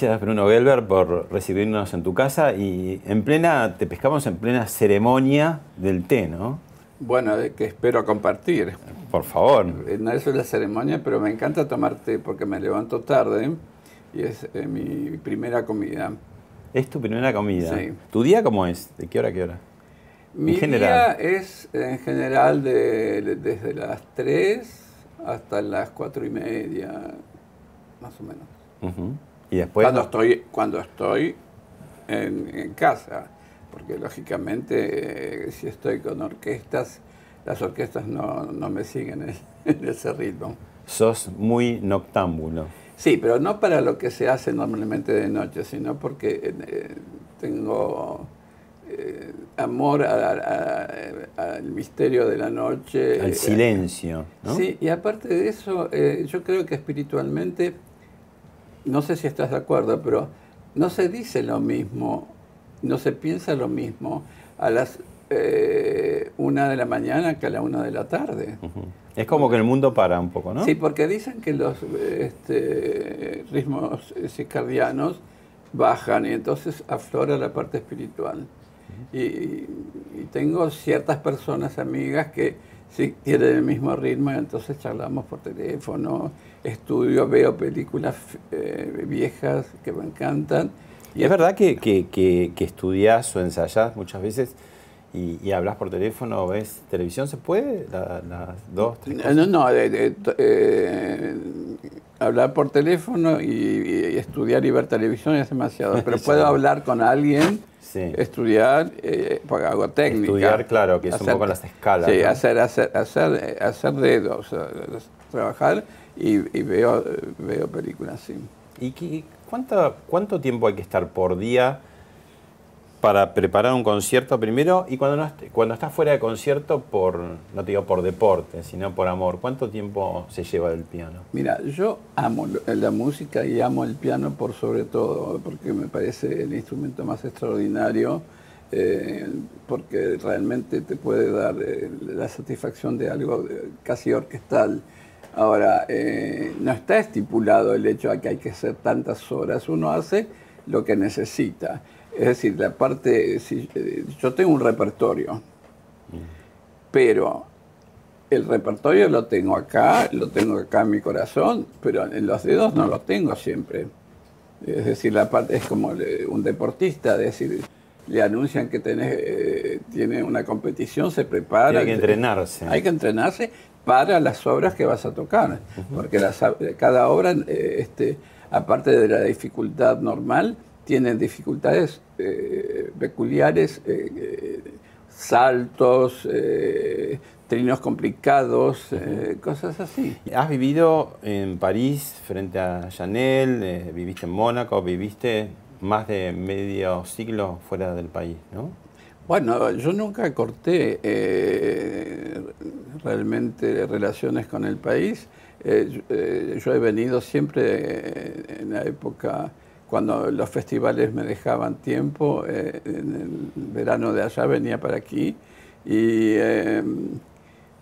Gracias Bruno Gelber por recibirnos en tu casa y en plena, te pescamos en plena ceremonia del té, ¿no? Bueno, que espero compartir. Por favor. Eh, No es la ceremonia, pero me encanta tomar té porque me levanto tarde y es eh, mi primera comida. Es tu primera comida. Sí. ¿Tu día cómo es? ¿De qué hora a qué hora? Mi general. día es en general de, de- desde las 3 hasta las 4 y media, más o menos. Ujú. Y después... cuando estoy, cuando estoy en, en casa, porque lógicamente eh, si estoy con orquestas, las orquestas no, no me siguen en, en ese ritmo. Sos muy noctámbulo. Sí, pero no para lo que se hace normalmente de noche, sino porque eh, tengo eh, amor al misterio de la noche. Al eh, silencio, ¿no? Sí, y aparte de eso, eh, yo creo que espiritualmente, no sé si estás de acuerdo, pero no se dice lo mismo, no se piensa lo mismo a las eh, una de la mañana que a la una de la tarde. Es como que el mundo para un poco, ¿no? Sí, porque dicen que los este, ritmos circadianos bajan y entonces aflora la parte espiritual. Y, y tengo ciertas personas, amigas, que sí tienen el mismo ritmo entonces charlamos por teléfono, estudio, veo películas eh, viejas que me encantan. Y es verdad que, que, que, que estudias o ensayás muchas veces y, y hablas por teléfono o ves televisión, ¿se puede? La- Las dos, tres No, cosas? no, no, de- de- t- eh, hablar por teléfono y, y estudiar y ver televisión es demasiado, pero puedo hablar con alguien, Sí. estudiar, eh, porque hago técnica. Estudiar, claro, que es un Hacer- poco las escalas, Sí, ¿no? hacer, hacer, hacer, hacer dedos, trabajar y, y veo, veo películas, sí. ¿Y qué- cuánto, cuánto tiempo hay que estar por día para preparar un concierto primero? Y cuando, no cuando estás fuera de concierto, por, no te digo por deporte, sino por amor, ¿cuánto tiempo se lleva del piano? Mira, yo amo la música y amo el piano por sobre todo, porque me parece el instrumento más extraordinario, eh, porque realmente te puede dar eh, la satisfacción de algo casi orquestal. Ahora, eh, no está estipulado el hecho de que hay que hacer tantas horas, uno hace lo que necesita. Es decir, la parte, si- eh, yo tengo un repertorio, pero el repertorio lo tengo acá, lo tengo acá en mi corazón, pero en los dedos no lo tengo siempre. Es decir, la parte es como un deportista, es decir, le anuncian que tenés, eh, tiene una competición, se prepara. Tiene que entrenarse. Hay que entrenarse para las obras que vas a tocar, porque las- cada obra, eh, este, aparte de la dificultad normal, tienen dificultades eh, peculiares, eh, eh, saltos, trinos complicados, cosas así. Has vivido en París frente a Chanel, viviste en Mónaco, viviste más de medio siglo fuera del país, ¿no? Bueno, yo nunca corté eh, realmente relaciones con el país. Eh, yo, eh, yo he venido siempre en la época cuando los festivales me dejaban tiempo, eh, en el verano de allá venía para aquí. Y, eh,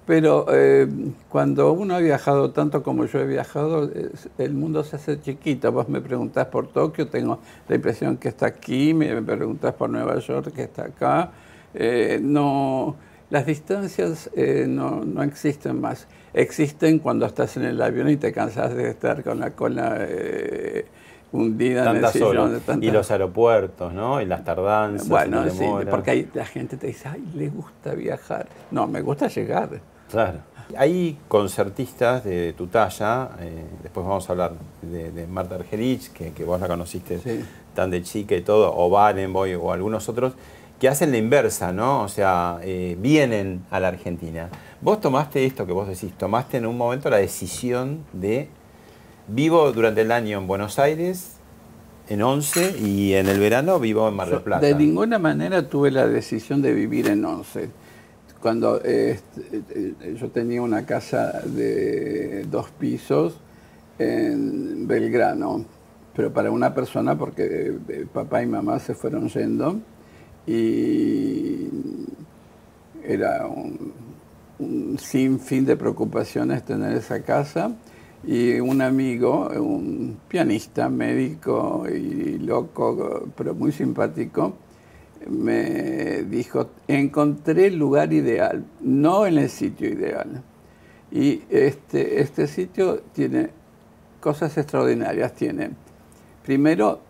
pero eh, cuando uno ha viajado tanto como yo he viajado, el mundo se hace chiquito. Vos me preguntás por Tokio, tengo la impresión que está aquí, me preguntás por Nueva York, que está acá. Eh, no, las distancias eh, no, no existen más. Existen cuando estás en el avión y te cansas de estar con la cola hundida en el sillón. horas. de tantas- Y los aeropuertos, ¿no? Y las tardanzas. bueno, sí, porque ahí la gente te dice, ay, le gusta viajar. No, me gusta llegar. Claro. Hay concertistas de tu talla, eh, después vamos a hablar de, Marta Argerich, que, vos la conociste tan de chica y todo, o Barenboy o algunos otros, que hacen la inversa, ¿no? O sea, eh, vienen a la Argentina. Vos tomaste esto que vos decís, tomaste en un momento la decisión de vivo durante el año en Buenos Aires, en 11, y en el verano vivo en Mar del Plata. De ninguna manera tuve la decisión de vivir en 11 cuando eh, yo tenía una casa de dos pisos en Belgrano, pero para una persona porque eh, papá y mamá se fueron yendo y era un, un sinfín de preocupaciones tener esa casa y un amigo, un pianista, médico y loco, pero muy simpático, me dijo, encontré el lugar ideal, no en el sitio ideal. Y este, este sitio tiene cosas extraordinarias. Tiene, primero,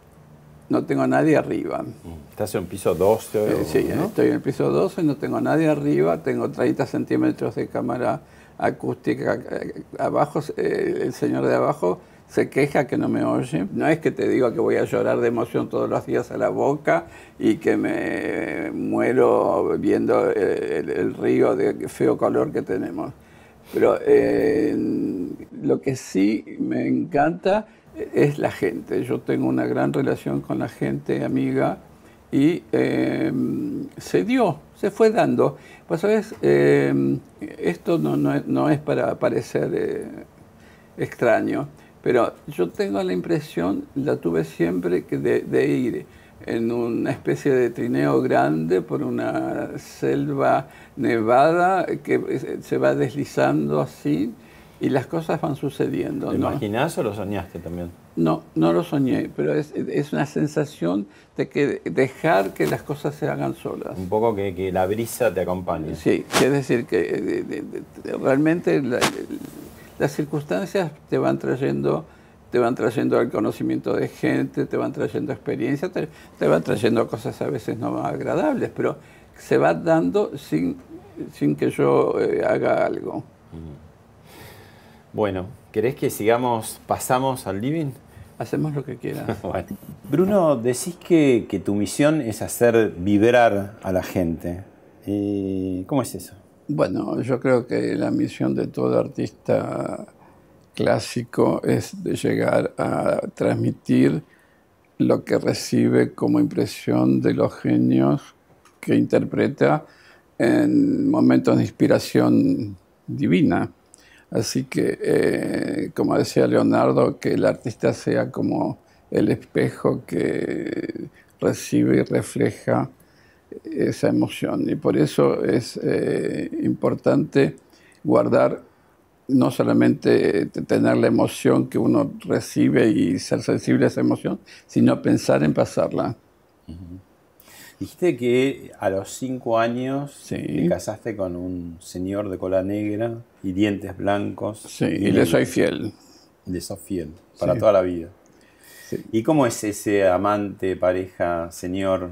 no tengo nadie arriba. ¿Estás en piso 12? Eh, sí, estoy en el piso 12, no tengo nadie arriba, tengo 30 centímetros de cámara acústica. Eh, abajo, eh, el señor de abajo se queja que no me oye. No es que te diga que voy a llorar de emoción todos los días a la boca y que me muero viendo el, río de feo color que tenemos. Pero eh, lo que sí me encanta es la gente. Yo tengo una gran relación con la gente, amiga, y eh, se dio, se fue dando. Pues, ¿sabes? Eh, esto no, no, es para parecer extraño pero yo tengo la impresión, la tuve siempre, que de, ir en una especie de trineo grande por una selva nevada que se va deslizando así y las cosas van sucediendo. ¿Lo imaginás o lo soñaste también? No, no lo soñé, pero es, una sensación de que dejar que las cosas se hagan solas. Un poco que, la brisa te acompañe. Sí, es decir, que realmente las circunstancias te van trayendo te van trayendo el conocimiento de gente, te van trayendo experiencia, te, van trayendo cosas a veces no agradables, pero se va dando sin, sin que yo eh, haga algo. Bueno, ¿querés que sigamos, pasamos al living? Hacemos lo que quieras. Bruno, decís que, que, tu misión es hacer vibrar a la gente. ¿Cómo es eso? Bueno, yo creo que la misión de todo artista clásico es de llegar a transmitir lo que recibe como impresión de los genios que interpreta en momentos de inspiración divina. Así que, eh, como decía Leonardo, que el artista sea como el espejo que recibe y refleja esa emoción. Y por eso es eh, importante guardar no solamente tener la emoción que uno recibe y ser sensible a esa emoción, sino pensar en pasarla. Dijiste que a los cinco años te casaste con un señor de cola negra y dientes blancos. Sí, y, le soy fiel. Le soy fiel, para toda la vida. ¿Y cómo es ese amante, pareja, señor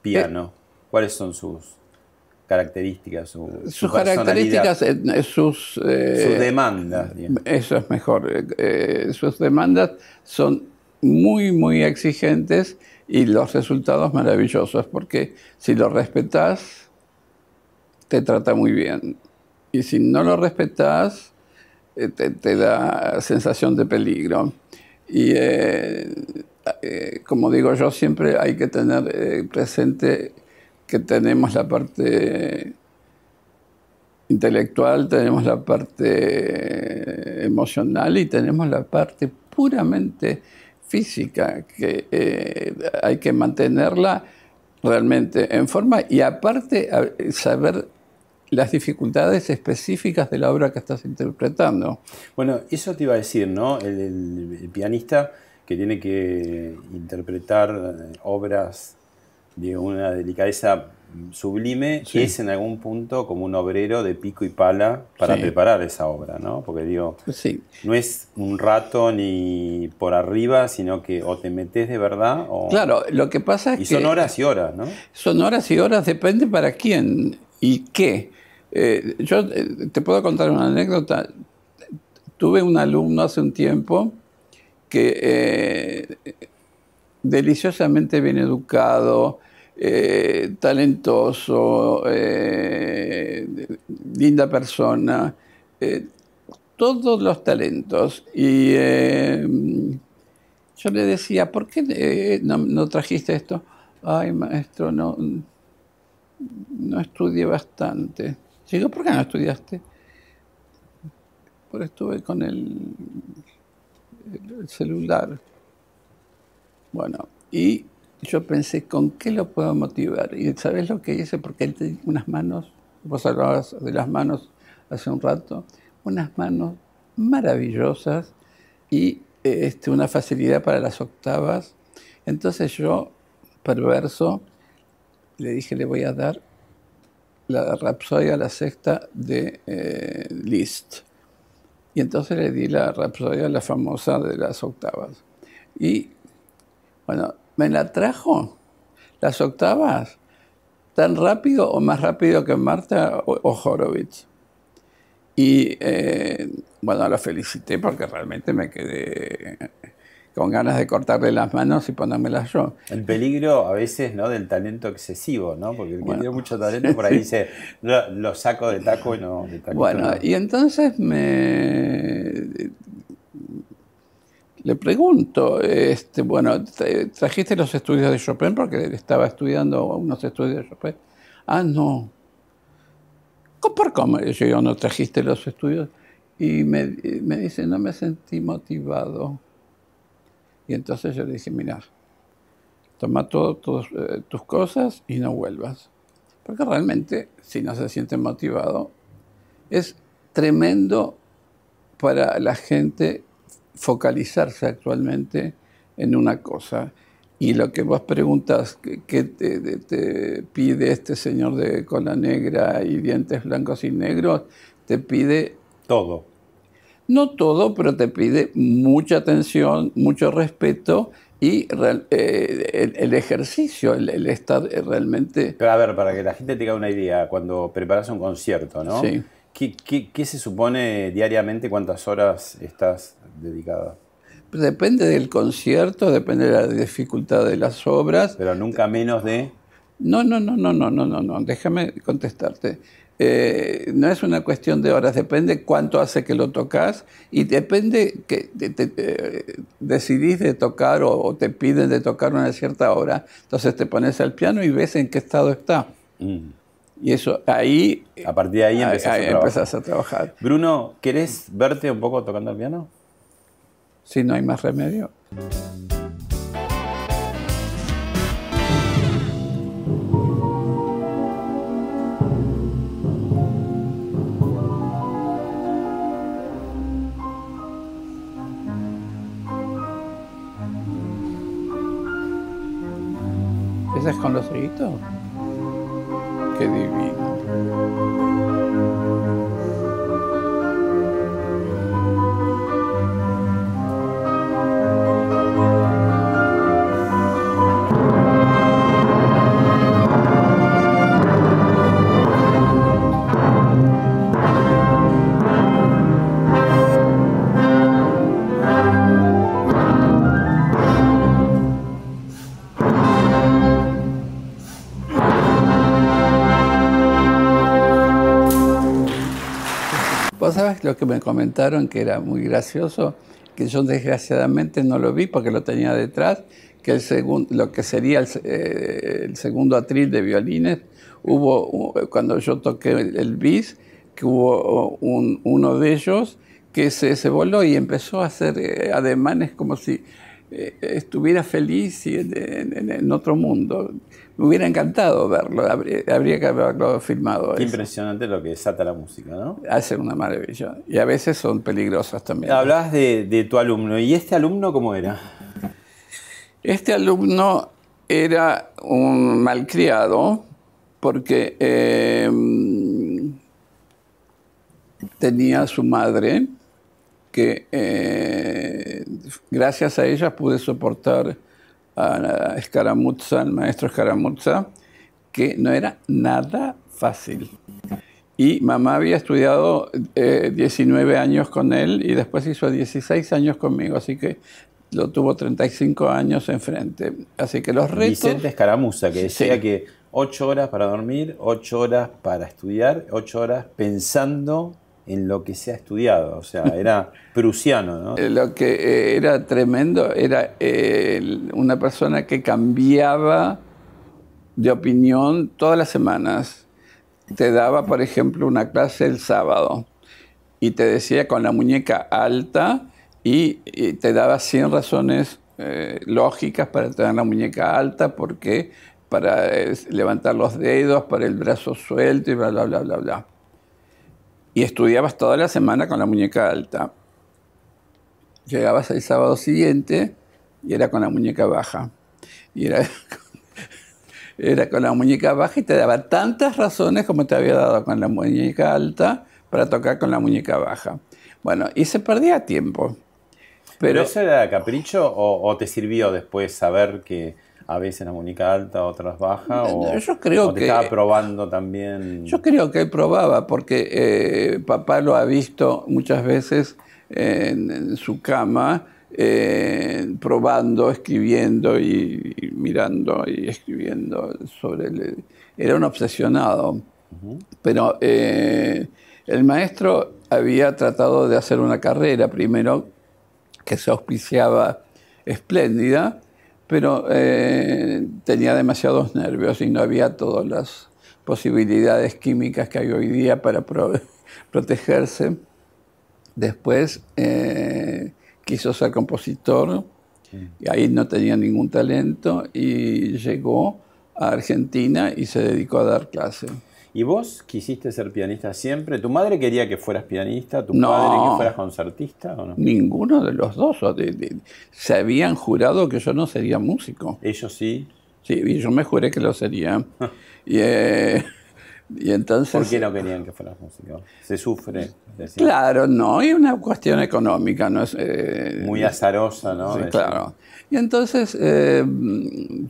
piano? ¿Cuáles son sus características? sus características, eh, sus, eh, demandas. Eso es mejor. Eh, sus demandas son muy, muy exigentes y los resultados maravillosos, porque si lo respetas, te trata muy bien. Y si no lo respetas, te, da sensación de peligro. Y como digo yo, siempre hay que tener presente que tenemos la parte intelectual, tenemos la parte emocional y tenemos la parte puramente física, que eh, hay que mantenerla realmente en forma y aparte saber las dificultades específicas de la obra que estás interpretando. Bueno, eso te iba a decir, ¿no? el pianista que tiene que interpretar eh, obras de una delicadeza sublime, es en algún punto como un obrero de pico y pala para preparar esa obra, ¿no? Porque digo, no es un rato ni por arriba, sino que o te metes de verdad o... Claro, lo que pasa es que... Y son horas y horas, ¿no? Son horas y horas, depende para quién y qué. Eh, yo eh, te puedo contar una anécdota. Tuve un alumno hace un tiempo que eh, deliciosamente bien educado, talentoso, linda persona, todos los talentos. Y yo le decía, ¿por qué no, no trajiste esto? Ay, maestro, no, no estudié bastante. Digo, ¿por qué no estudiaste? Porque estuve con el, el celular. Bueno, y yo pensé, ¿con qué lo puedo motivar? Y ¿sabes lo que hice? Porque él tenía unas manos, vos hablabas de las manos hace un rato, unas manos maravillosas y este, una facilidad para las octavas. Entonces yo, perverso, le dije, le voy a dar la Rapsodia, la sexta de eh, Liszt. Y entonces le di la Rapsodia, la famosa de las octavas. Y bueno, me la trajo las octavas tan rápido o más rápido que Marta o, Horowitz. Y eh, bueno, la felicité porque realmente me quedé con ganas de cortarle las manos y ponérmelas yo. El peligro a veces ¿no? del talento excesivo, ¿no? Porque el que tiene mucho talento por ahí dice, lo, saco de taco y no de taco. Bueno, y entonces me le pregunto, este, bueno, ¿trajiste los estudios de Chopin? Porque estaba estudiando unos estudios de Chopin. Ah, no. ¿Por cómo? Yo no trajiste los estudios. Y me, dice, no me sentí motivado. Y entonces yo le dije, mira, toma todas eh, tus cosas y no vuelvas. Porque realmente, si no se siente motivado, es tremendo para la gente focalizarse actualmente en una cosa. Y lo que vos preguntas, ¿qué te, pide este señor de cola negra y dientes blancos y negros? Te pide... Todo. No todo, pero te pide mucha atención, mucho respeto y eh, el, ejercicio, el, estar realmente... Pero a ver, para que la gente tenga una idea, cuando preparas un concierto, ¿no? Sí. ¿Qué, se supone diariamente? ¿Cuántas horas estás dedicada? Depende del concierto, depende de la dificultad de las obras. Pero nunca menos de... No, no, no, no, no, no, no, no. Déjame contestarte. Eh, no es una cuestión de horas, depende cuánto hace que lo tocas y depende que te, decidís de tocar o, te piden de tocar una cierta hora, entonces te pones al piano y ves en qué estado está. Mm. Y eso ahí... A partir de ahí, empezás, a, a trabajar. Bruno, ¿querés verte un poco tocando el piano? Si no hay más remedio. ¿Ese con los ojitos? Lo que me comentaron que era muy gracioso, que yo desgraciadamente no lo vi porque lo tenía detrás, que el segundo, lo que sería el, eh, segundo atril de violines, hubo, cuando yo toqué el, bis, que hubo uno de ellos que se, se, voló y empezó a hacer eh, ademanes como si eh, estuviera feliz y en, otro mundo. Me hubiera encantado verlo, habría, que haberlo filmado. Qué impresionante lo que desata la música, ¿no? Hace una maravilla. Y a veces son peligrosas también. Hablabas de, tu alumno. ¿Y este alumno cómo era? Este alumno era un malcriado porque em, tenía su madre que eh, gracias a ella pude soportar a Escaramuzza, al maestro Escaramuzza, que no era nada fácil. Y mamá había estudiado 19 años con él y después hizo 16 años conmigo, así que lo tuvo 35 años enfrente. Así que los retos... Vicente Escaramuza, que decía que 8 horas para dormir, 8 horas para estudiar, 8 horas pensando en lo que se ha estudiado. O sea, era prusiano, ¿no? Eh, lo que eh, era tremendo era eh, una persona que cambiaba de opinión todas las semanas. Te daba, por ejemplo, una clase el sábado y te decía con la muñeca alta y, te daba 100 razones eh, lógicas para tener la muñeca alta, porque para eh, levantar los dedos, para el brazo suelto y bla, bla, bla, bla, bla. Y estudiabas toda la semana con la muñeca alta. Llegabas el sábado siguiente y era con la muñeca baja. Y era, era con la muñeca baja y te daba tantas razones como te había dado con la muñeca alta para tocar con la muñeca baja. Bueno, y se perdía tiempo. Pero, eso era capricho o, te sirvió después saber que a veces la muñeca alta, otras baja? O, yo creo te que, estaba probando también. Yo creo que él probaba, porque eh, papá lo ha visto muchas veces en, su cama, eh, probando, escribiendo y, mirando y escribiendo sobre él. Era un obsesionado. Pero eh, el maestro había tratado de hacer una carrera primero que se auspiciaba espléndida, pero eh, tenía demasiados nervios y no había todas las posibilidades químicas que hay hoy día para protegerse. Después eh, quiso ser compositor y ahí no tenía ningún talento y llegó a Argentina y se dedicó a dar clase. ¿Y vos quisiste ser pianista siempre? ¿Tu madre quería que fueras pianista? ¿Tu padre que fueras concertista o no? Ninguno de los dos. se habían jurado que yo no sería músico. ¿Ellos sí? Sí, y yo me juré que lo sería. y, eh, y entonces... ¿Por qué no querían que fueras músico? Se sufre. Claro, no, y una cuestión económica, no es... Eh, Muy azarosa, ¿no? Sí, claro. Y entonces eh,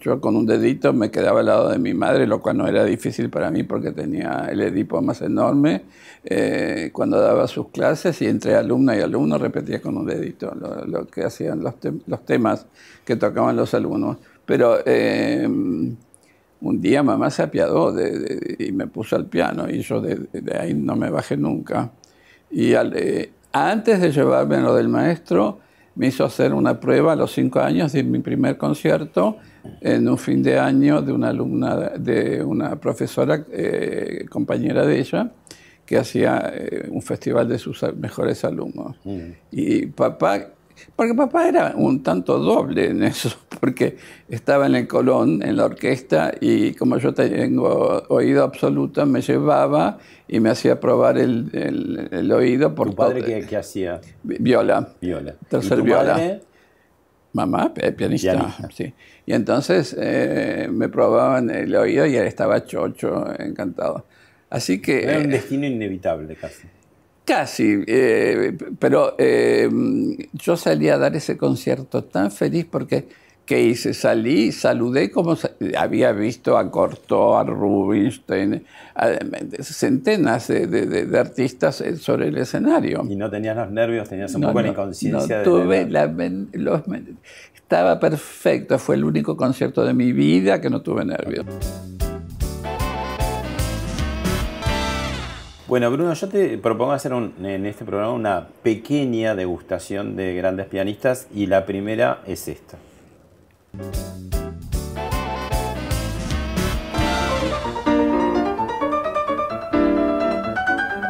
yo con un dedito me quedaba al lado de mi madre, lo cual no era difícil para mí porque tenía el edipo más enorme. Eh, cuando daba sus clases y entre alumna y alumno repetía con un dedito lo, que hacían los, los, temas que tocaban los alumnos. Pero eh, un día mamá se apiadó y me puso al piano y yo de, ahí no me bajé nunca. Y antes de llevarme lo del maestro, me hizo hacer una prueba a los cinco años de mi primer concierto en un fin de año de una alumna, de una profesora, eh, compañera de ella, que hacía eh, un festival de sus mejores alumnos. Mm. Y papá porque papá era un tanto doble en eso, porque estaba en el Colón, en la orquesta, y como yo tengo oído absoluto, me llevaba y me hacía probar el, el, oído. Por ¿Tu padre qué, hacía? Viola. Viola. Tercer ¿Y viola. Mamá, pianista, Sí. Y entonces eh, me probaban el oído y él estaba chocho, encantado. Así que... Era un destino inevitable casi. Casi, eh, pero eh, yo salí a dar ese concierto tan feliz porque, ¿qué hice? Salí, saludé como había visto a Cortó, a Rubinstein, a, centenas de, artistas eh, sobre el escenario. ¿Y no tenías los nervios? ¿Tenías un poco la inconsciencia? No, tuve los, estaba perfecto, fue el único concierto de mi vida que no tuve nervios. Bueno, Bruno, yo te propongo hacer en este programa una pequeña degustación de grandes pianistas y la primera es esta.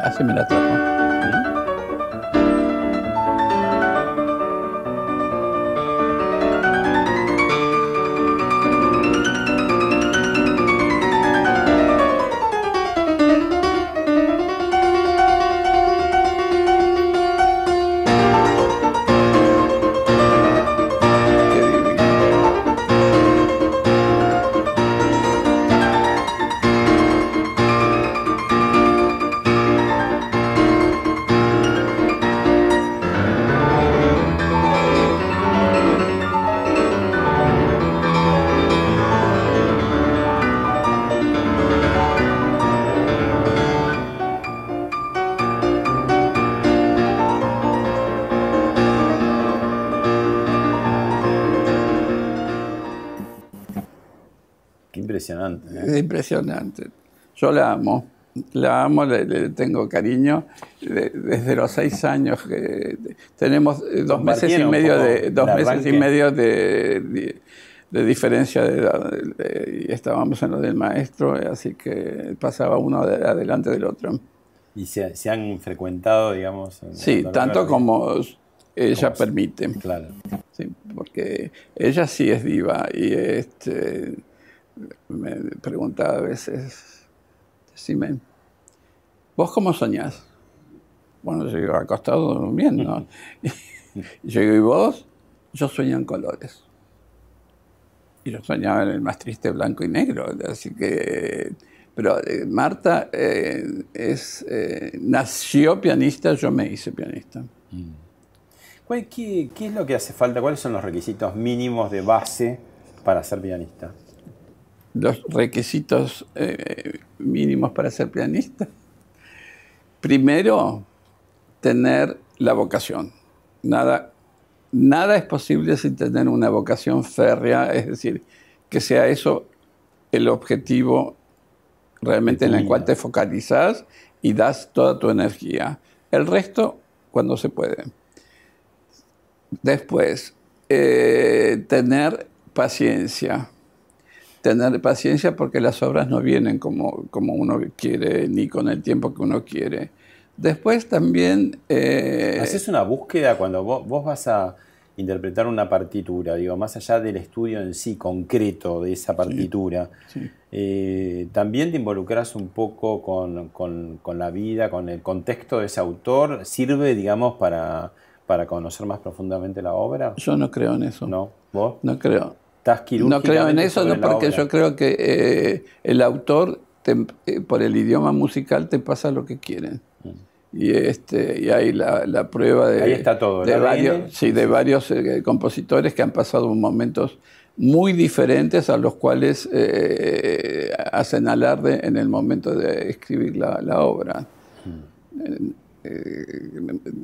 Así me la trajo. Impresionante. ¿eh? Es impresionante. Yo la amo. La amo, le, tengo cariño. desde los seis años que tenemos dos meses y medio de dos meses y medio de, diferencia de edad y estábamos en lo del maestro, así que pasaba uno adelante del otro. Y se, han frecuentado, digamos. sí, tanto como ella permite. Claro. Sí, porque ella sí es diva y este, me preguntaba a veces, decime, ¿vos cómo soñás? Bueno, yo iba acostado durmiendo. y yo digo, ¿y vos? Yo sueño en colores. Y yo soñaba en el más triste blanco y negro. Así que. Pero eh, Marta eh, es, eh, nació pianista, yo me hice pianista. Mm. ¿Qué, es lo que hace falta? ¿Cuáles son los requisitos mínimos de base para ser pianista? Los requisitos eh, mínimos para ser pianista. Primero, tener la vocación. Nada, nada es posible sin tener una vocación férrea, es decir, que sea eso el objetivo realmente en el cual te focalizas y das toda tu energía. El resto, cuando se puede. Después, eh, tener paciencia. Tener paciencia porque las obras no vienen como, como uno quiere, ni con el tiempo que uno quiere. Después también... Eh, Haces una búsqueda cuando vos, vas a interpretar una partitura, digo, más allá del estudio en sí concreto de esa partitura, eh, también te involucras un poco con, con, la vida, con el contexto de ese autor, sirve, digamos, para para conocer más profundamente la obra? Yo no creo en eso. ¿No? ¿Vos? No creo. No creo en eso porque yo creo que eh, el autor, eh, por el idioma musical, te pasa lo que quieren. Mm. Y, este, y hay la, prueba de, Ahí está todo, de, varios, sí, de varios eh, compositores que han pasado momentos muy diferentes a los cuales hacen alarde en el momento de escribir la, obra. Mm.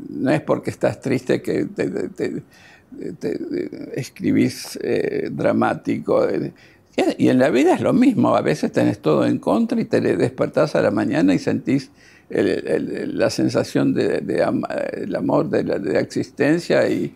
No es porque estás triste que te, escribís eh, dramático. Y en la vida es lo mismo, a veces tenés todo en contra y te despertás a la mañana y sentís la sensación del de, amor, de la, existencia y,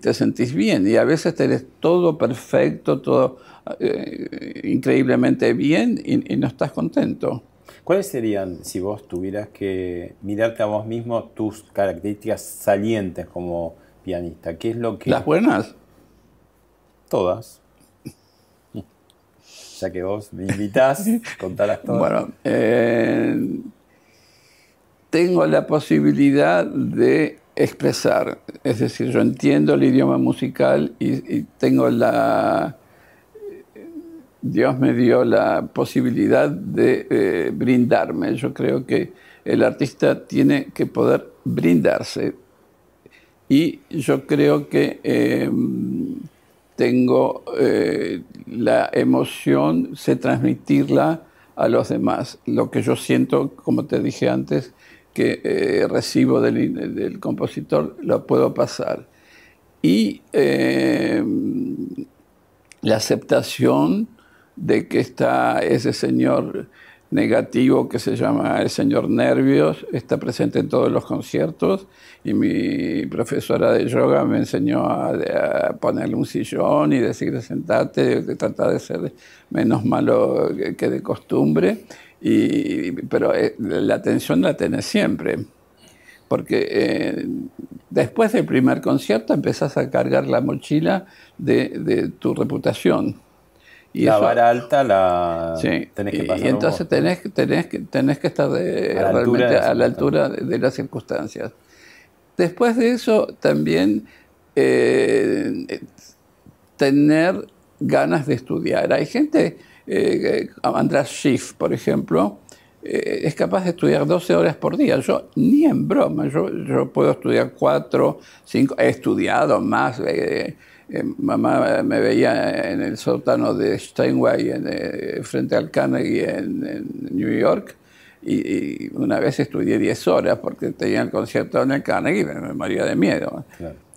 te sentís bien. Y a veces tenés todo perfecto, todo eh, increíblemente bien y no estás contento. ¿Cuáles serían, si vos tuvieras que mirarte a vos mismo, tus características salientes como pianista? ¿Qué es lo que... ¿Las buenas? Todas. ya que vos me invitás, contalas todas. Bueno, eh, tengo la posibilidad de expresar, es decir, yo entiendo el idioma musical y tengo la Dios me dio la posibilidad de eh, brindarme. Yo creo que el artista tiene que poder brindarse. Y yo creo que em, tengo eh, la emoción, sé transmitirla a los demás. Lo que yo siento, como te dije antes, que eh, recibo del, del, compositor, lo puedo pasar. Y em, la aceptación de que está ese señor negativo que se llama el señor Nervios, está presente en todos los conciertos y mi profesora de yoga me enseñó a, ponerle un sillón y decirle sentate, de tratar de ser menos malo que de costumbre, y, pero eh, la atención la tenés siempre, porque eh, después del primer concierto empezás a cargar la mochila de tu reputación la vara alta la tenés que pasar. Y entonces tenés, tenés, tenés, que estar de, a, la altura, a la altura de las circunstancias. Después de eso, también eh, tener ganas de estudiar. Hay gente, eh, András Schiff, por ejemplo, eh, es capaz de estudiar 12 horas por día. Yo ni en broma, yo, yo puedo estudiar 4, 5, he estudiado más. Eh, eh, mamá me veía en el sótano de Steinway en, eh, frente al Carnegie en, New York y, una vez estudié 10 horas porque tenía el concierto en el Carnegie y me, moría de miedo.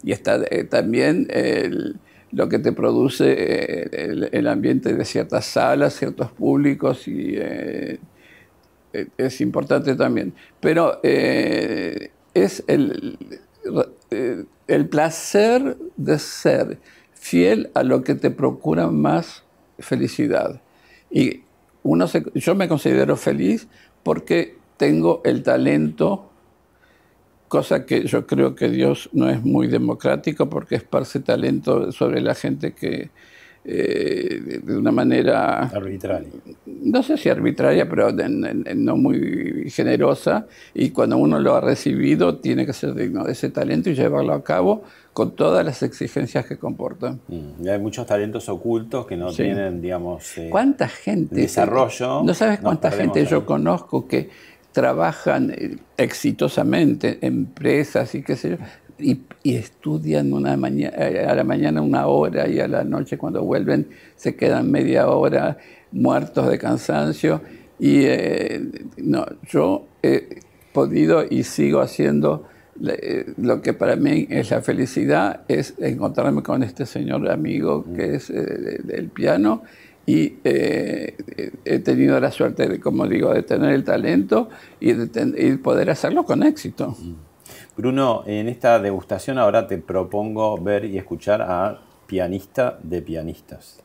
Y está eh, también lo que te produce eh, el, ambiente de ciertas salas, ciertos públicos, y es importante también. Pero es el, el placer de ser fiel a lo que te procura más felicidad. Y uno yo me considero feliz porque tengo el talento, cosa que yo creo que Dios no es muy democrático porque esparce talento sobre la gente que eh, de una manera... Arbitraria. No sé si arbitraria, pero no muy generosa. Y cuando uno lo ha recibido, tiene que ser digno de ese talento y llevarlo a cabo con todas las exigencias que comportan. Mm, y hay muchos talentos ocultos que no tienen, digamos... Eh, ¿Cuánta gente? Desarrollo. No sabes cuánta gente yo conozco que trabajan eh, exitosamente, empresas y qué sé yo, y, estudian una eh, a la mañana una hora y a la noche cuando vuelven se quedan media hora muertos de cansancio. Y eh, no, yo he podido y sigo haciendo eh, lo que para mí es la felicidad, es encontrarme con este señor amigo que es del piano y he tenido la suerte de, como digo, de tener el talento y de poder hacerlo con éxito. Bruno, en esta degustación ahora te propongo ver y escuchar a Pianista de Pianistas.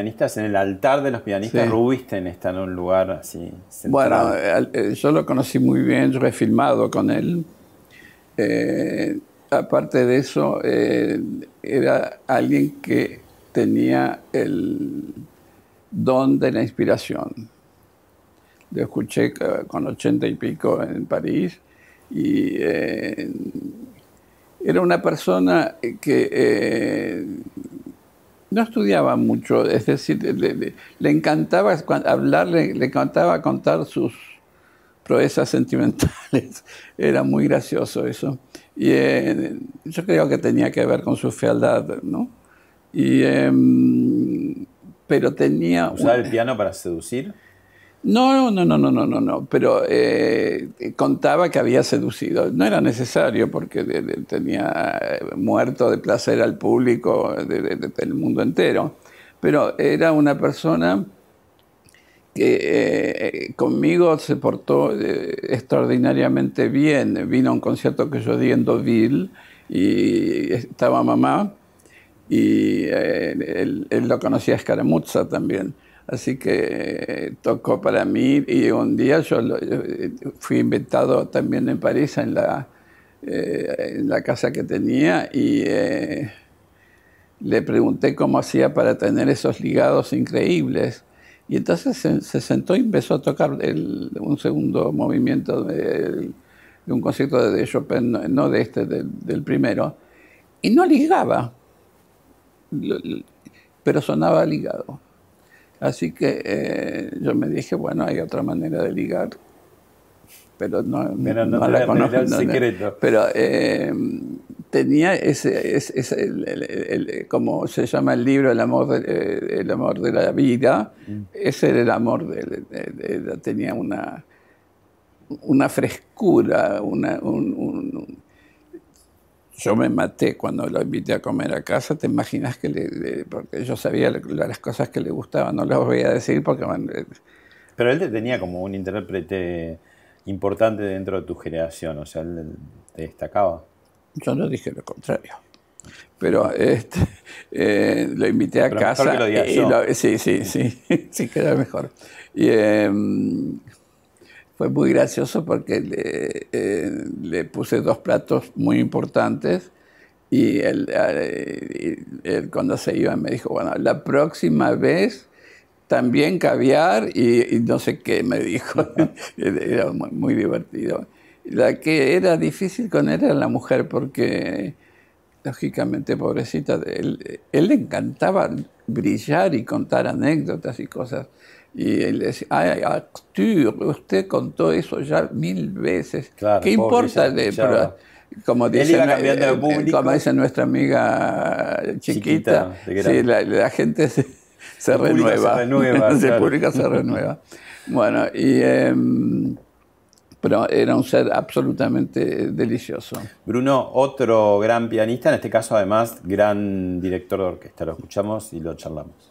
Pianistas, en el altar de los pianistas, Rubinstein está en un lugar así Bueno, eh, yo lo conocí muy bien, yo he filmado con él. Eh, aparte de eso, eh, era alguien que tenía el don de la inspiración. Lo escuché con ochenta y pico en París y era una persona que no estudiaba mucho, es decir, le, encantaba hablar, le, encantaba contar sus proezas sentimentales. Era muy gracioso eso. Y eh, yo creo que tenía que ver con su fealdad, ¿no? Y, em, pero tenía... ¿Usaba el piano para seducir? No, no, no, no, no, no, no, pero eh, contaba que había seducido. No era necesario porque tenía muerto de placer al público del mundo entero, pero era una persona que eh, conmigo se portó eh, extraordinariamente bien. Vino a un concierto que yo di en Deauville y estaba mamá y él, él, lo conocía a Escaramuzza también. Así que eh, tocó para mí y un día yo eh, fui invitado también en París en la, eh, en la casa que tenía y le pregunté cómo hacía para tener esos ligados increíbles. Y entonces se, sentó y empezó a tocar un segundo movimiento de, un concierto de Chopin, no de este, del primero, y no ligaba, pero sonaba ligado. Así que eh, yo me dije, bueno, hay otra manera de ligar, pero no, no, la conozco. pero eh, tenía ese, ese como se llama el libro, el amor de, eh, el amor de la vida, mm. ese era el amor, de, tenía una, una frescura, una, un yo me maté cuando lo invité a comer a casa, te imaginas que le, porque yo sabía las cosas que le gustaban, no las voy a decir porque Pero él tenía como un intérprete importante dentro de tu generación, o sea, él te destacaba. Yo no dije lo contrario. Pero este, eh, lo invité a casa. sí, sí, sí, sí, queda mejor. Y em, fue muy gracioso porque le, eh, le, puse dos platos muy importantes y él, eh, él, cuando se iba me dijo, bueno, la próxima vez también caviar y, no sé qué me dijo. era muy, divertido. La que era difícil con él era la mujer porque, lógicamente, pobrecita, él, él le encantaba brillar y contar anécdotas y cosas. Y él decía, ay, Artur, usted contó eso ya mil veces. ¿Qué importa? de, como dice, eh, como dice nuestra amiga chiquita, sí, la, gente se, se renueva. Se renueva. se publica, se renueva. Bueno, y, em, pero era un ser absolutamente delicioso. Bruno, otro gran pianista, en este caso además gran director de orquesta. Lo escuchamos y lo charlamos.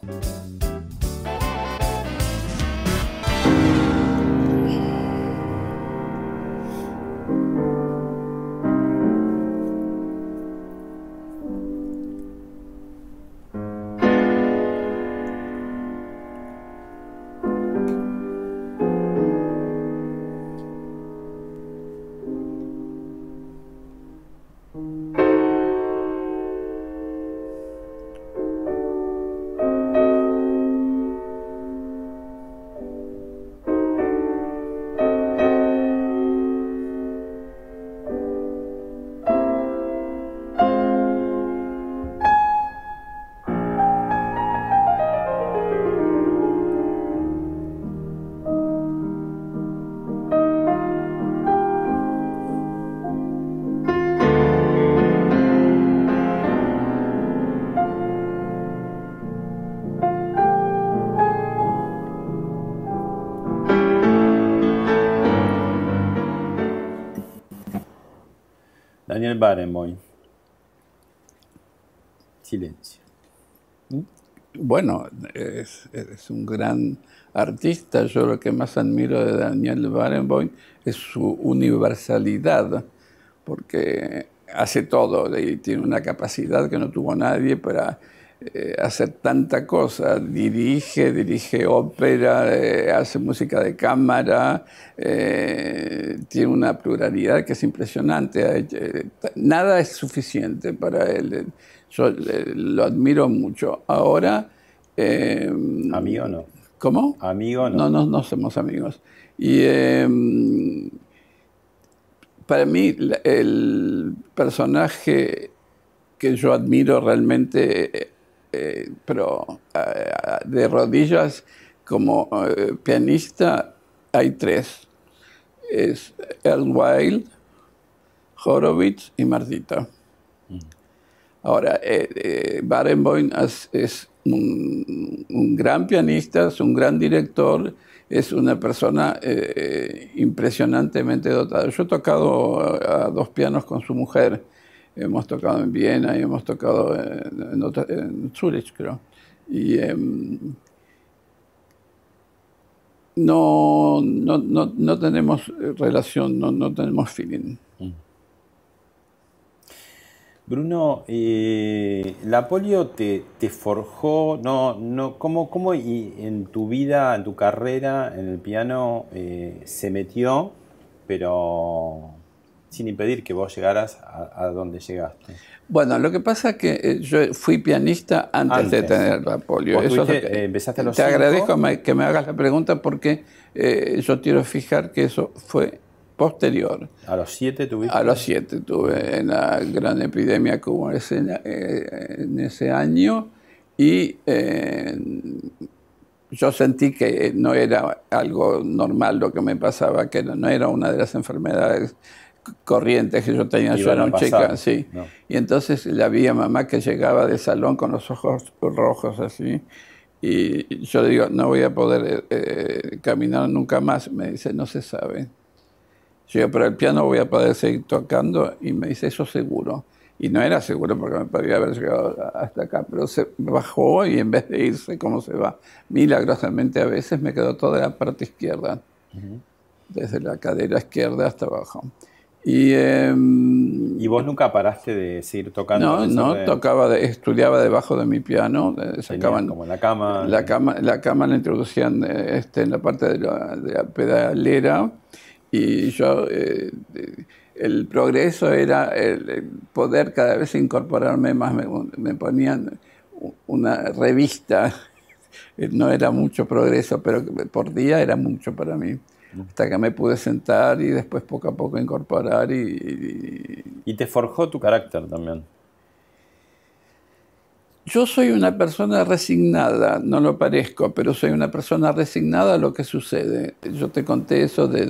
Daniel Barenboim. Silencio. Bueno, es, un gran artista. Yo lo que más admiro de Daniel Barenboim es su universalidad, porque hace todo y tiene una capacidad que no tuvo nadie para eh, hacer tanta cosa. Dirige, dirige ópera, eh, hace música de cámara, eh, tiene una pluralidad que es impresionante. nada es suficiente para él. Yo lo admiro mucho. Ahora... ¿Amigo no? ¿Cómo? ¿Amigo no? No, no, no somos amigos. Y para mí el personaje que yo admiro realmente eh, pero eh, de rodillas como eh, pianista hay tres. Es Earl Wild, Horowitz y Martita. Mm. Ahora, Barenboim es, un, gran pianista, es un gran director, es una persona impresionantemente dotada. Yo he tocado a dos pianos con su mujer hemos tocado en Viena y hemos tocado en, en, Zurich, creo. Y em, no, no, no, no, tenemos relación, no, no tenemos feeling. Mm. Bruno, eh, la polio te, forjó, no, no, ¿cómo, cómo y en tu vida, en tu carrera en el piano eh, se metió, pero sin impedir que vos llegaras a, donde llegaste. Bueno, lo que pasa es que eh, yo fui pianista antes, de tener la polio. Eso eh, empezaste a los Te agradezco que me hagas la pregunta porque eh, yo quiero fijar que eso fue posterior. ¿A los siete tuviste? A los siete tuve en la gran epidemia que hubo ese, en ese año y yo sentí que no era algo normal lo que me pasaba, que no era una de las enfermedades corrientes que yo tenía, yo era un chica, sí. Y entonces la vi a mamá que llegaba del salón con los ojos rojos así. Y yo le digo, no voy a poder eh, caminar nunca más. Me dice, no se sabe. Yo digo, pero el piano voy a poder seguir tocando. Y me dice, eso seguro. y no era seguro porque me podría haber llegado hasta acá, pero se bajó y en vez de irse como se va, milagrosamente a veces me quedó toda la parte izquierda, desde la cadera izquierda hasta abajo. Y, em, ¿Y vos nunca paraste de seguir tocando? No, no, tocaba, estudiaba debajo de mi piano, sacaban como la cama. La cama, la cama la introducían eh, este, en la parte de la, pedalera y yo, eh, el progreso era el, poder cada vez incorporarme más, me, ponían una revista, no era mucho progreso, pero por día era mucho para mí hasta que me pude sentar y después poco a poco incorporar y, y, te forjó tu carácter también. Yo soy una persona resignada, no lo parezco, pero soy una persona resignada a lo que sucede. Yo te conté eso de,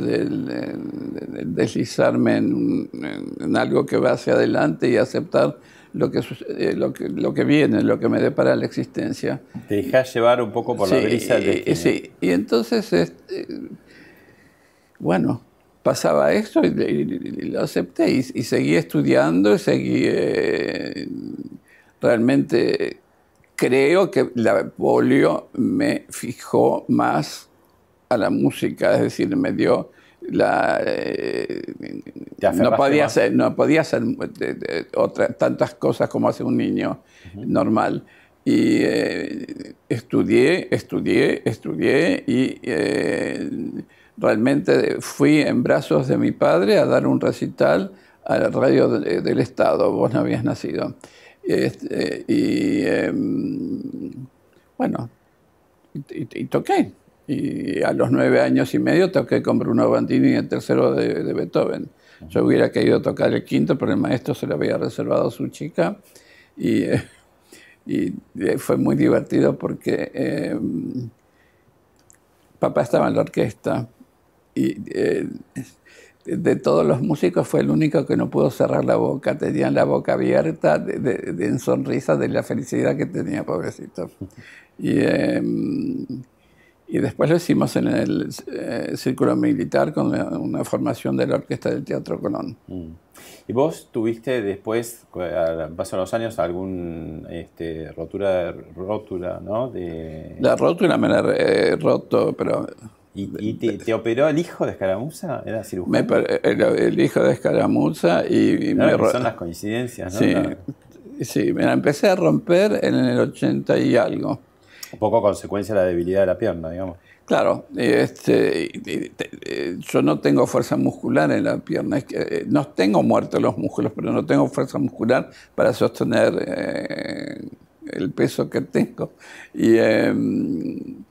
deslizarme en, algo que va hacia adelante y aceptar lo que, eh, lo que, lo que viene, lo que me depara la existencia. Te dejas llevar un poco por la brisa del destino. Sí, y entonces... Este, bueno, pasaba esto y, lo acepté y, seguí estudiando y seguí eh, realmente creo que la polio me fijó más a la música, es decir, me dio la eh, no podía hacer no podía hacer tantas cosas como hace un niño normal. Y eh, estudié estudié estudié y realmente fui en brazos de mi padre a dar un recital a la radio del Estado, vos no habías nacido. Este, y em, bueno, y, toqué. Y a los nueve años y medio toqué con Bruno Bandini el tercero de, Beethoven. Yo hubiera querido tocar el quinto, pero el maestro se lo había reservado a su chica. Y, y fue muy divertido porque em, papá estaba en la orquesta y eh, de todos los músicos fue el único que no pudo cerrar la boca, tenía la boca abierta de, en sonrisa de la felicidad que tenía, pobrecito. Y, em, y después lo hicimos en el eh, Círculo Militar con una, formación de la Orquesta del Teatro Colón. Mm. ¿Y vos tuviste después, al paso de los años, algún este, rotura, rótula, ¿no? De... La rótula me la he roto, pero ¿Y, te, operó el hijo de Escaramuza? ¿Era cirujano? el, hijo de Escaramuza y... me son las coincidencias, ¿no? Sí, sí, me la empecé a romper en el 80 y algo. Un poco consecuencia de la debilidad de la pierna, digamos. Claro, este, yo no tengo fuerza muscular en la pierna. Es que, eh, no tengo muertos los músculos, pero no tengo fuerza muscular para sostener eh, el peso que tengo. Y... em,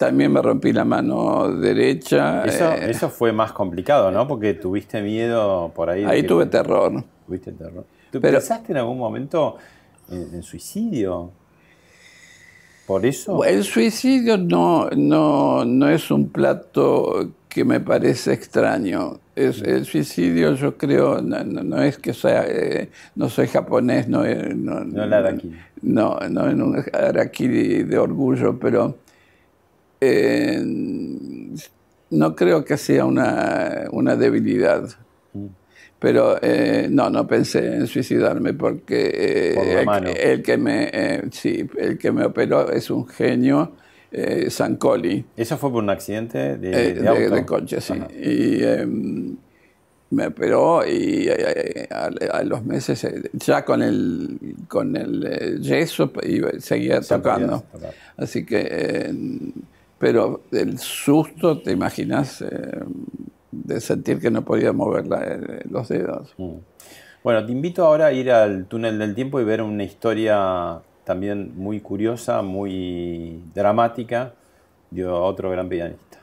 también me rompí la mano derecha. Eh. Eso, fue más complicado, ¿no? Porque tuviste miedo por ahí. Ahí tuve terror. Tuviste terror. ¿Tú pensaste en algún momento en, suicidio? ¿Por eso? El suicidio no, no, no es un plato que me parece extraño. Es, el suicidio yo creo, no, es que sea, eh, no soy japonés, no, no, no, no, no, no en un harakiri de orgullo, pero eh, no creo que sea una, debilidad. Mm. Pero eh, no, no pensé en suicidarme porque eh, el, que me, sí, el que me operó es un genio, Sancoli. ¿Eso fue por un accidente de, de, coche, sí. Y em, me operó y a, los meses, ya con el, con el yeso, seguía tocando. Así que pero el susto, te imaginas, eh, de sentir que no podía mover eh, los dedos. Mm. Bueno, te invito ahora a ir al túnel del tiempo y ver una historia también muy curiosa, muy dramática de otro gran pianista.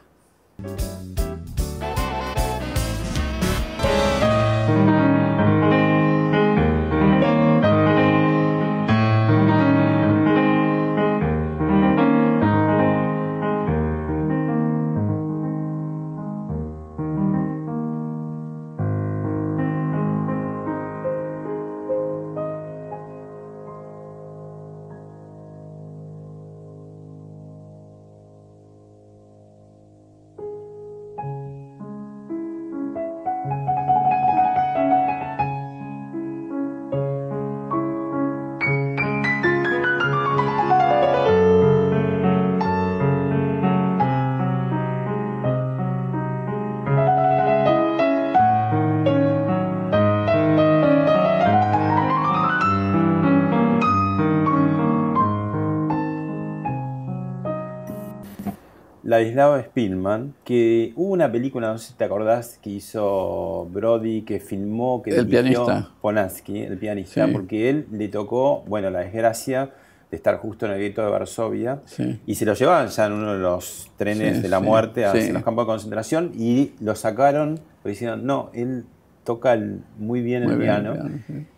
Ladislao Spielman, que hubo una película, no sé si te acordás, que hizo Brody, que filmó, que El pianista. Polanski, el pianista, Sí. porque él le tocó, bueno, la desgracia de estar justo en el gueto de Varsovia, Sí. y se lo llevaban ya en uno de los trenes Sí, de la muerte hacia los campos de concentración, y lo sacaron, porque dijeron, no, él toca el- muy bien Muy el bien, piano.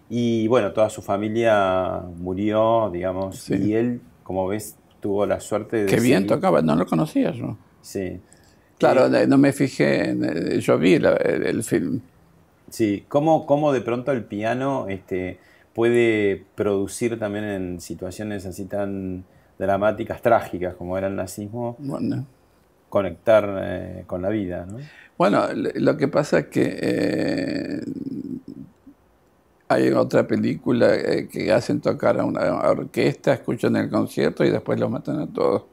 Y bueno, toda su familia murió, digamos, y él, como ves, tuvo la suerte de... Qué bien seguir- tocaba, no lo conocía yo. Sí. Claro, Eh, no me fijé, en, eh, yo vi la- el, el film. sí, ¿Cómo, cómo de pronto el piano este, puede producir también en situaciones así tan dramáticas, trágicas como era el nazismo, Bueno, conectar eh, con la vida, ¿no? Bueno, lo que pasa es que eh, hay otra película que hacen tocar a una orquesta, escuchan el concierto y después lo matan a todos.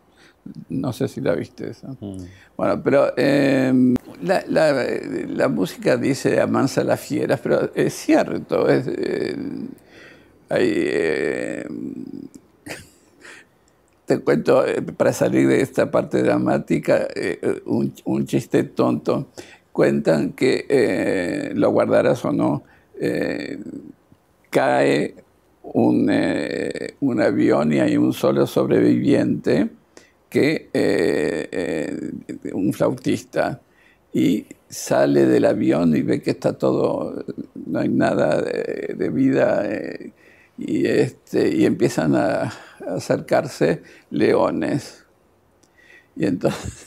No sé si la viste esa. Mm. Bueno, pero eh, la, la- la música dice amansa las fieras, pero es cierto. Es, eh, hay, eh, te cuento, eh, para salir de esta parte dramática, eh, un, un chiste tonto. Cuentan que, eh, lo guardarás o no, eh, cae un, eh, un avión y hay un solo sobreviviente que eh, eh, un flautista y sale del avión y ve que está todo, no hay nada de, vida eh, y, este, y empiezan a, acercarse leones. Y entonces,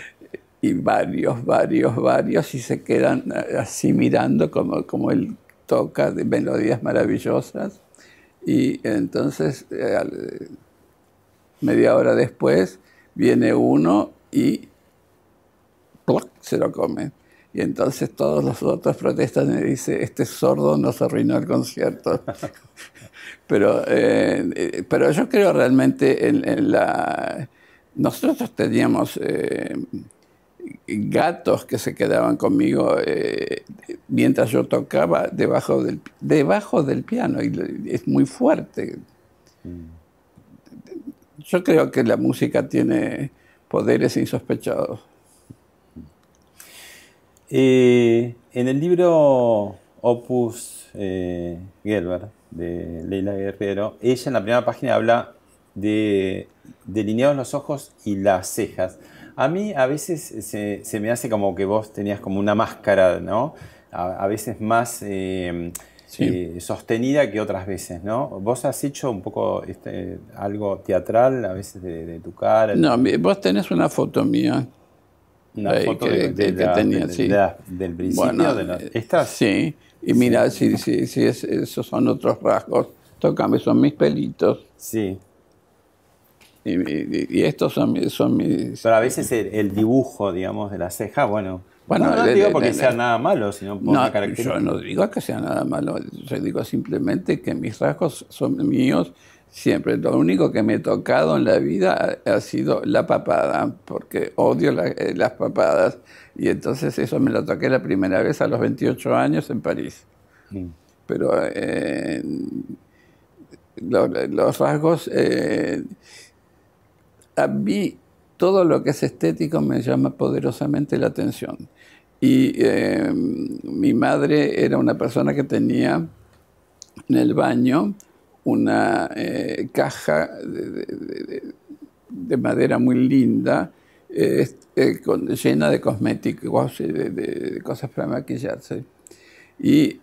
y varios, varios, varios, y se quedan así mirando como, como él toca de melodías maravillosas. Y entonces, media hora después, viene uno y se lo come. Y entonces todos los otros protestan y dicen, este sordo nos arruinó el concierto. pero, eh, eh, pero yo creo realmente en, en la... Nosotros teníamos eh, gatos que se quedaban conmigo eh, mientras yo tocaba debajo del, debajo del piano y es muy fuerte. Yo creo que la música tiene poderes insospechados. Eh, en el libro Opus eh, Gelber de Leila Guerrero, ella en la primera página habla de delineados los ojos y las cejas. A mí a veces se, me hace como que vos tenías como una máscara, ¿no? A, a veces más eh, Sí. eh, sostenida que otras veces, ¿no? Vos has hecho un poco este, algo teatral a veces de, de tu cara. No, vos tenés una foto mía. Una foto que- de, de que- que la- tenía, de- sí. la- del principio Bueno, de la- eh, ¿Estas? Sí, y mira, si, si, si es- esos son otros rasgos. Tócame, son mis pelitos. Sí. Y, y- y estos son, son mis... Pero a veces el, el dibujo, digamos, de la ceja, bueno. Bueno, no, no de- digo de- porque de- sea nada malo, sino por No, una característica. yo no digo que sea nada malo, yo digo simplemente que mis rasgos son míos siempre. Lo único que me he tocado en la vida ha, ha sido la papada, porque odio la- eh, las papadas. Y entonces eso me lo toqué la primera vez a los 28 años en París. Mm. Pero eh, lo- los rasgos, eh, a mí todo lo que es estético me llama poderosamente la atención. Y eh, mi madre era una persona que tenía en el baño una eh, caja de, de- de- de madera muy linda, eh, llena de cosméticos, y de, cosas para maquillarse. Y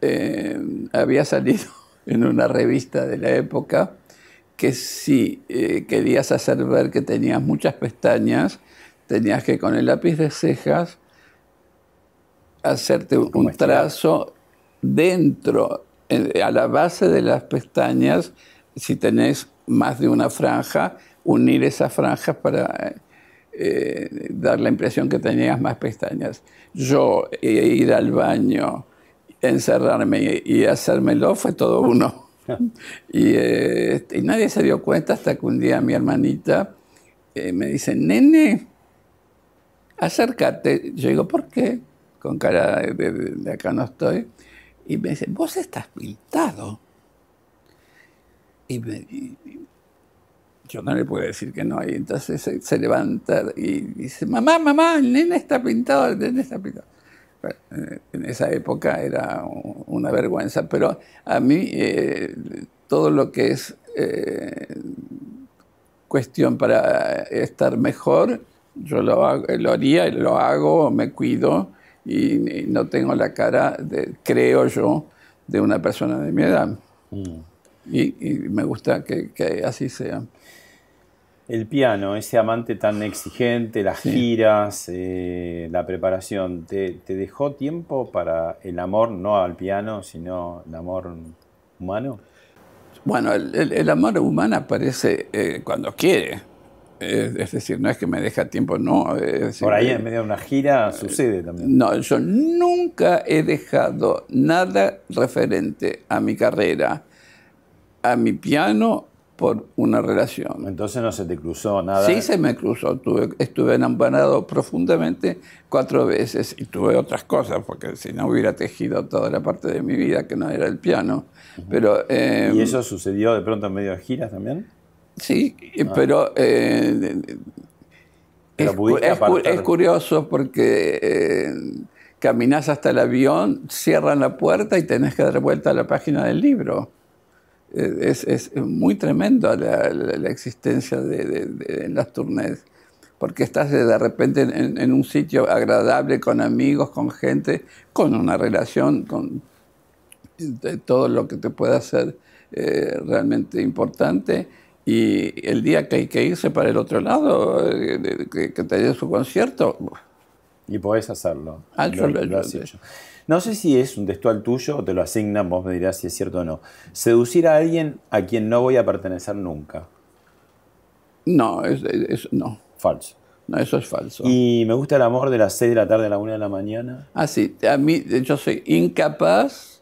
había salido en una revista de la época que si eh, querías hacer ver que tenías muchas pestañas, tenías que con el lápiz de cejas hacerte un, trazo dentro, eh, a la base de las pestañas, si tenés más de una franja, unir esas franjas para eh, dar la impresión que tenías más pestañas. Yo eh, ir al baño, encerrarme y, y hacérmelo fue todo uno. Y, eh, y nadie se dio cuenta hasta que un día mi hermanita eh, me dice, nene, acércate. Yo digo, ¿por qué? Con cara de, de- acá no estoy. Y me dice, vos estás pintado. Y, me- y- yo no le puedo decir que no. Y entonces se, levanta y dice, mamá, mamá, el nene está pintado, el nene está pintado. En esa época era una vergüenza, pero a mí eh, todo lo que es eh, cuestión para estar mejor, yo lo, lo haría, lo hago, me cuido y, no tengo la cara, de, creo yo, de una persona de mi edad. Mm. Y, me gusta que, que así sea. El piano, ese amante tan exigente, las giras, eh, la preparación, ¿te, dejó tiempo para el amor, no al piano, sino el amor humano? Bueno, el, amor humano aparece eh, cuando quiere. es decir, no es que me deja tiempo, no. Por ahí en medio de una gira sucede también. No, yo nunca he dejado nada referente a mi carrera, a mi piano por una relación. Entonces no se te cruzó nada. Sí, se me cruzó. estuve enamorado profundamente cuatro veces y tuve otras cosas, porque si no hubiera tejido toda la parte de mi vida que no era el piano. Pero, ¿Y eso sucedió de pronto en medio de giras también? Sí, ah. pero, eh, es, es, curioso porque eh, caminas hasta el avión, cierran la puerta y tenés que dar vuelta a la página del libro es, muy tremendo la, existencia de, las tournées, porque estás de repente en, un sitio agradable, con amigos, con gente, con una relación, con todo lo que te pueda hacer eh, realmente importante. Y el día que hay que irse para el otro lado, eh, que, te dé su concierto. Y podés hacerlo. Ah, lo, lo has hecho. No sé si es un textual tuyo o te lo asignan, vos me dirás si es cierto o no. Seducir a alguien a quien no voy a pertenecer nunca. No, es, no. Falso. No, eso es falso. Y me gusta el amor de las 6 de la tarde a la 1 de la mañana. Ah, sí. A mí, yo soy incapaz.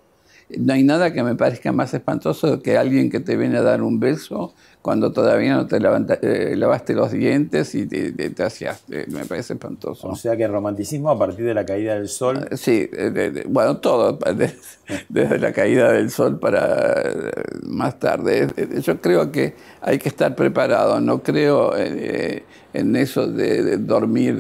No hay nada que me parezca más espantoso que alguien que te viene a dar un beso cuando todavía no te eh, lavaste los dientes y te, te, hacías, eh, me parece espantoso. O sea que el romanticismo a partir de la caída del sol. Ah, sí, bueno, todo, desde la caída del sol para eh, más tarde. Yo creo que hay que estar preparado, no creo en eso de, dormir,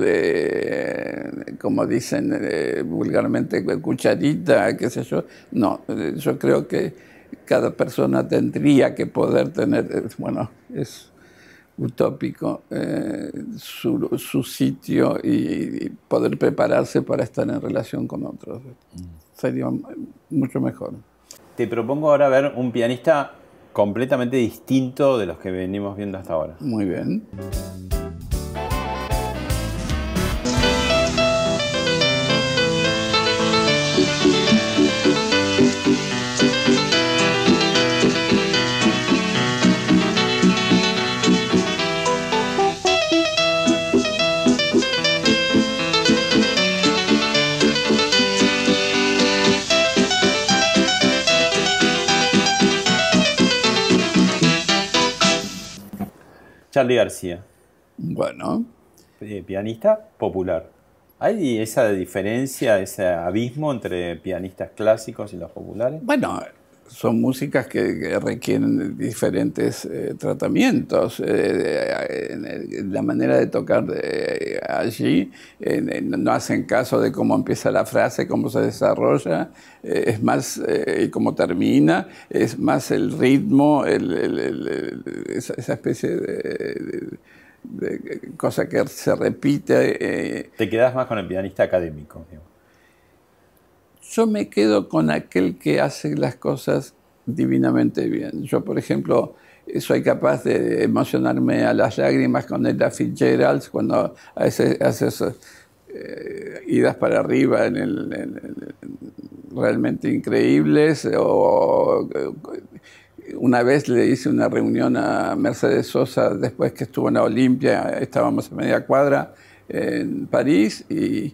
como dicen vulgarmente, cucharita, qué sé yo. No, yo creo que cada persona tendría que poder tener, eh, bueno, es utópico, eh, su, sitio y, poder prepararse para estar en relación con otros. Sería mucho mejor. Te propongo ahora ver un pianista completamente distinto de los que venimos viendo hasta ahora. Muy bien. Charlie García. Bueno. Eh, pianista popular. ¿Hay esa diferencia, ese abismo entre pianistas clásicos y los populares? Bueno, son músicas que, requieren diferentes eh, tratamientos. Eh, la manera de tocar allí no hacen caso de cómo empieza la frase, cómo se desarrolla, es más cómo termina, es más el ritmo, esa, especie de de cosa que se repite. Eh, Te quedas más con el pianista académico. Yo me quedo con aquel que hace las cosas divinamente bien. Yo, por ejemplo, soy capaz de emocionarme a las lágrimas con Ella Fitzgerald cuando hace, hace esas eh, idas para arriba en el, realmente increíbles o una vez le hice una reunión a Mercedes Sosa después que estuvo en la Olimpia, estábamos a media cuadra en París y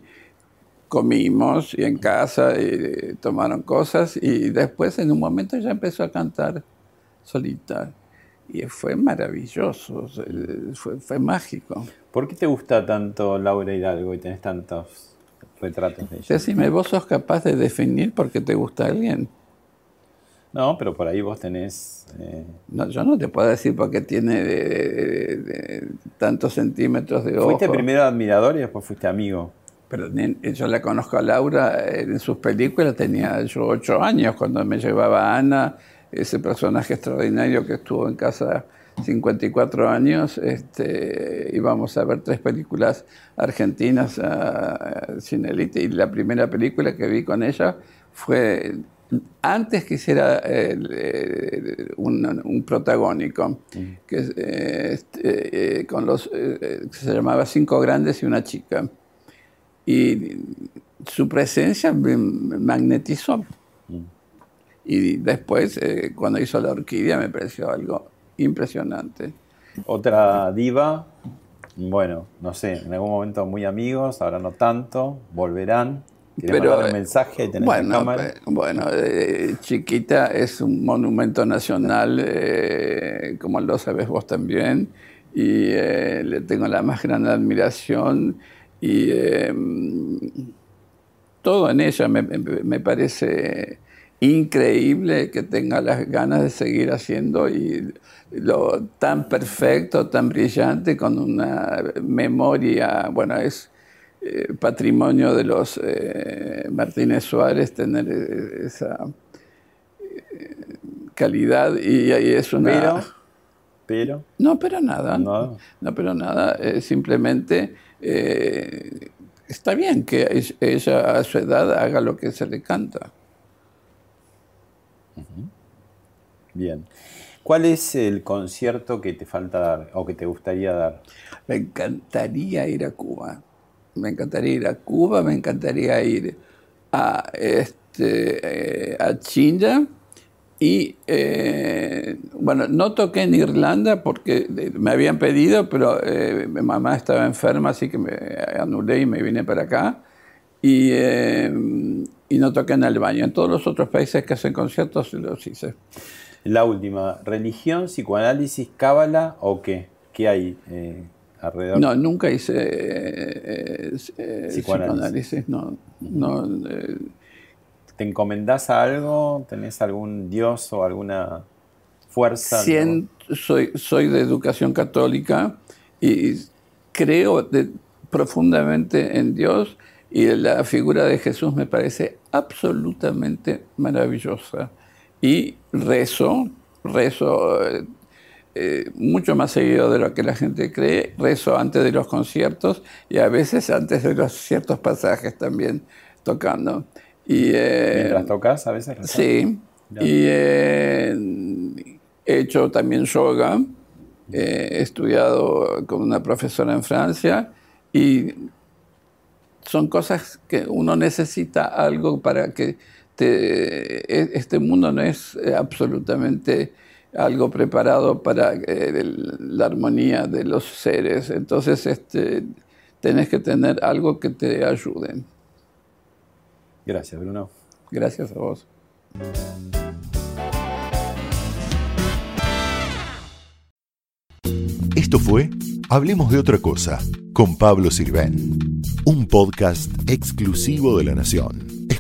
comimos y en casa y tomaron cosas y después en un momento ya empezó a cantar solita y fue maravilloso, fue, mágico. ¿Por qué te gusta tanto Laura Hidalgo y tenés tantos retratos de ella? Decime, ¿vos sos capaz de definir por qué te gusta alguien? No, pero por ahí vos tenés... eh, No, yo no te puedo decir porque tiene de- de- de tantos centímetros de ojo. fuiste primero admirador y después fuiste amigo. Pero yo la conozco a Laura eh, en sus películas, tenía yo ocho años cuando me llevaba a Ana, ese personaje extraordinario que estuvo en casa 54 años, este, íbamos a ver tres películas argentinas a, a Cinelite y la primera película que vi con ella fue antes que hiciera el, eh, un, un protagónico, que, es, este, con los, que se llamaba Cinco Grandes y una chica y su presencia me magnetizó. Y después, eh, cuando hizo la orquídea, me pareció algo impresionante. Otra diva, bueno, no sé, en algún momento muy amigos, ahora no tanto, volverán. ¿Querés Pero, un mensaje y tenés la Bueno, cámara? eh, bueno eh, Chiquita es un monumento nacional, eh, como lo sabes vos también, y eh, le tengo la más grande admiración y eh, todo en ella me, me- parece increíble que tenga las ganas de seguir haciendo y lo tan perfecto, tan brillante, con una memoria, bueno, es eh, patrimonio de los eh, Martínez Suárez tener eh, esa eh, calidad y, y es una... Pero, pero, No, pero nada. No. No, pero nada. simplemente eh, está bien que ella a su edad haga lo que se le canta. bien. ¿Cuál es el concierto que te falta dar o que te gustaría dar? Me encantaría ir a Cuba. Me encantaría ir a Cuba, me encantaría ir a, este, eh, a China. Y eh, bueno, no toqué en Irlanda porque eh, me habían pedido, pero eh, mi mamá estaba enferma, así que me anulé y me vine para acá. Y, eh, y no toqué en Albania. En todos los otros países que hacen conciertos los hice. La última, ¿religión, psicoanálisis, cábala o qué? ¿Qué hay eh, alrededor? No, nunca hice eh, Psicoanálisis. psicoanálisis. No, no, ¿Te encomendás a algo? ¿Tenés algún dios o alguna fuerza? Soy, soy de educación católica y creo profundamente en Dios y la figura de Jesús me parece absolutamente maravillosa. Y rezo, rezo eh, eh, mucho más seguido de lo que la gente cree, rezo antes de los conciertos y a veces antes de los ciertos pasajes también tocando. Y, eh, Mientras tocas, a veces. Sí, Ya. y eh, he hecho también yoga, eh, he estudiado con una profesora en Francia y son cosas que uno necesita algo para que te- e- este mundo no es absolutamente algo preparado para el- la armonía de los seres, entonces este, tenés que tener algo que te ayude. Gracias, Bruno. Gracias a vos. Esto fue Hablemos de otra cosa con Pablo Sirven, un podcast exclusivo de La Nación.